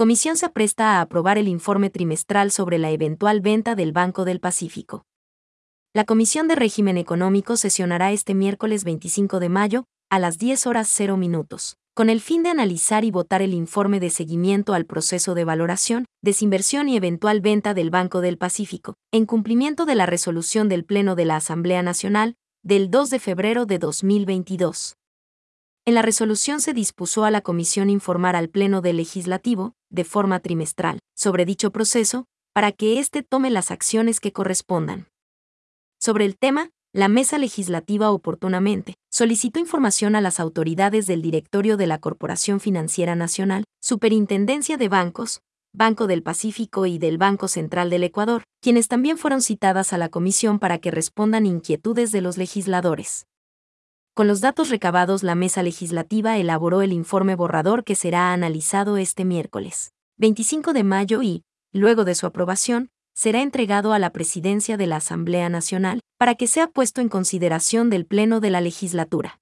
Comisión se apresta a aprobar el informe trimestral sobre la eventual venta del Banco del Pacífico. La Comisión de Régimen Económico sesionará este miércoles 25 de mayo, a las 10 horas 0 minutos, con el fin de analizar y votar el informe de seguimiento al proceso de valoración, desinversión y eventual venta del Banco del Pacífico, en cumplimiento de la resolución del Pleno de la Asamblea Nacional, del 2 de febrero de 2022. En la resolución se dispuso a la Comisión informar al Pleno del Legislativo, de forma trimestral, sobre dicho proceso, para que éste tome las acciones que correspondan. Sobre el tema, la Mesa Legislativa oportunamente solicitó información a las autoridades del directorio de la Corporación Financiera Nacional, Superintendencia de Bancos, Banco del Pacífico y del Banco Central del Ecuador, quienes también fueron citadas a la comisión para que respondan inquietudes de los legisladores. Con los datos recabados, la mesa legislativa elaboró el informe borrador que será analizado este miércoles, 25 de mayo y, luego de su aprobación, será entregado a la presidencia de la Asamblea Nacional para que sea puesto en consideración del Pleno de la legislatura.